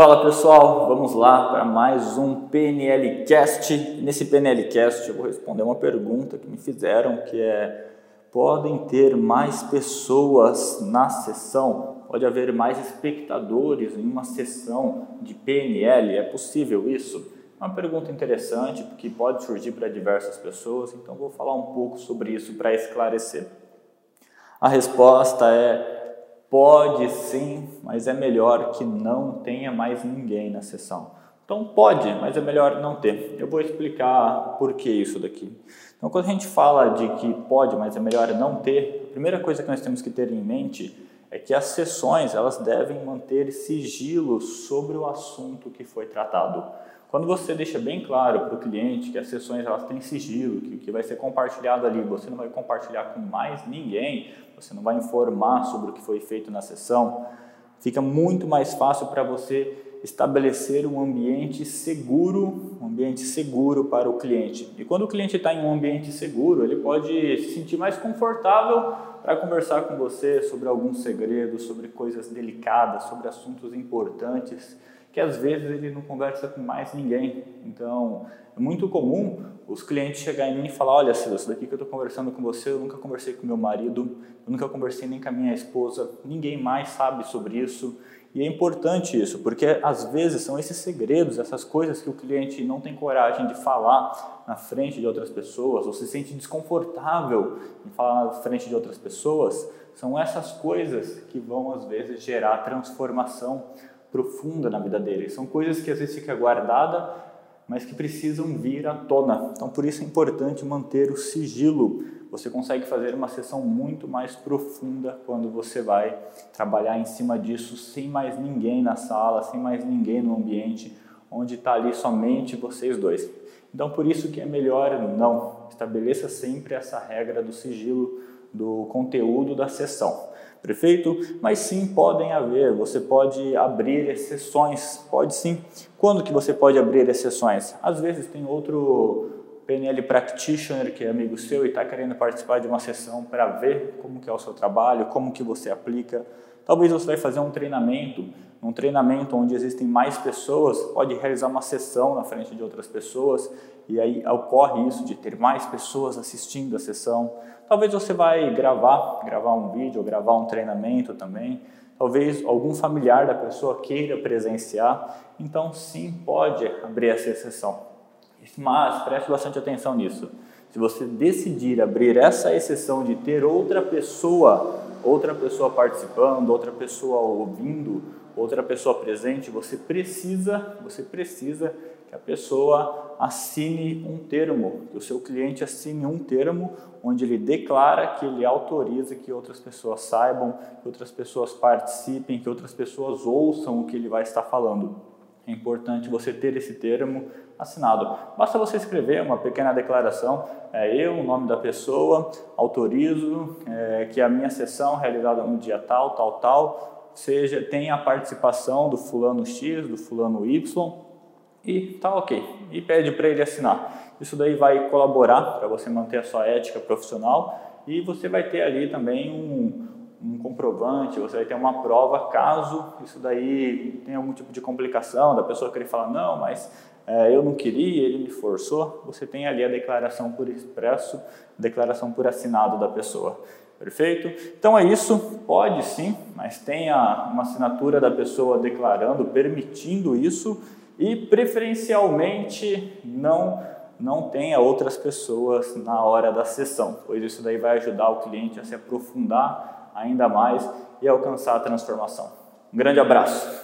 Fala pessoal, vamos lá para mais um PNL Cast. Nesse PNL Cast eu vou responder uma pergunta que me fizeram, que é: podem ter mais pessoas na sessão? Pode haver mais espectadores em uma sessão de PNL? É possível isso? É uma pergunta interessante porque pode surgir para diversas pessoas, então vou falar um pouco sobre isso para esclarecer. A resposta é Pode sim, mas é melhor que não tenha mais ninguém na sessão. Então pode, mas é melhor não ter. Eu vou explicar por que isso daqui. Então quando a gente fala de que pode, mas é melhor não ter, a primeira coisa que nós temos que ter em mente é que as sessões elas devem manter sigilo sobre o assunto que foi tratado. Quando você deixa bem claro para o cliente que as sessões elas têm sigilo, que o que vai ser compartilhado ali, você não vai compartilhar com mais ninguém, você não vai informar sobre o que foi feito na sessão, fica muito mais fácil para você estabelecer um ambiente seguro, um ambiente seguro para o cliente. E quando o cliente está em um ambiente seguro, ele pode se sentir mais confortável para conversar com você sobre alguns segredos, sobre coisas delicadas, sobre assuntos importantes que às vezes ele não conversa com mais ninguém. Então, é muito comum os clientes chegarem em mim e falar: Olha, Silas, daqui que eu estou conversando com você, eu nunca conversei com meu marido, eu nunca conversei nem com a minha esposa, ninguém mais sabe sobre isso. E é importante isso, porque às vezes são esses segredos, essas coisas que o cliente não tem coragem de falar na frente de outras pessoas, ou se sente desconfortável em falar na frente de outras pessoas, são essas coisas que vão às vezes gerar transformação profunda na vida dele. São coisas que às vezes fica guardada, mas que precisam vir à tona. Então, por isso é importante manter o sigilo. Você consegue fazer uma sessão muito mais profunda quando você vai trabalhar em cima disso sem mais ninguém na sala, sem mais ninguém no ambiente, onde está ali somente vocês dois. Então, por isso que é melhor não estabeleça sempre essa regra do sigilo do conteúdo da sessão. Prefeito, mas sim podem haver, você pode abrir exceções, pode sim. Quando que você pode abrir exceções? Às vezes tem outro PNL practitioner que é amigo seu e está querendo participar de uma sessão para ver como que é o seu trabalho, como que você aplica. Talvez você vai fazer um treinamento, um treinamento onde existem mais pessoas, pode realizar uma sessão na frente de outras pessoas e aí ocorre isso de ter mais pessoas assistindo a sessão. Talvez você vai gravar, gravar um vídeo, gravar um treinamento também. Talvez algum familiar da pessoa queira presenciar. Então, sim, pode abrir essa exceção. Mas preste bastante atenção nisso. Se você decidir abrir essa exceção de ter outra pessoa, outra pessoa participando, outra pessoa ouvindo, outra pessoa presente, você precisa, você precisa que a pessoa assine um termo, que o seu cliente assine um termo onde ele declara que ele autoriza que outras pessoas saibam, que outras pessoas participem, que outras pessoas ouçam o que ele vai estar falando. É importante você ter esse termo assinado. Basta você escrever uma pequena declaração, é, eu, o nome da pessoa, autorizo é, que a minha sessão realizada no dia tal, tal, tal, seja tenha a participação do fulano X, do fulano Y, e tá ok. E pede para ele assinar. Isso daí vai colaborar para você manter a sua ética profissional e você vai ter ali também um, um comprovante, você vai ter uma prova caso isso daí tenha algum tipo de complicação, da pessoa querer falar, não, mas é, eu não queria, ele me forçou, você tem ali a declaração por expresso, declaração por assinado da pessoa. Perfeito? Então é isso, pode sim, mas tenha uma assinatura da pessoa declarando, permitindo isso e preferencialmente não não tenha outras pessoas na hora da sessão, pois isso daí vai ajudar o cliente a se aprofundar ainda mais e alcançar a transformação. Um grande abraço.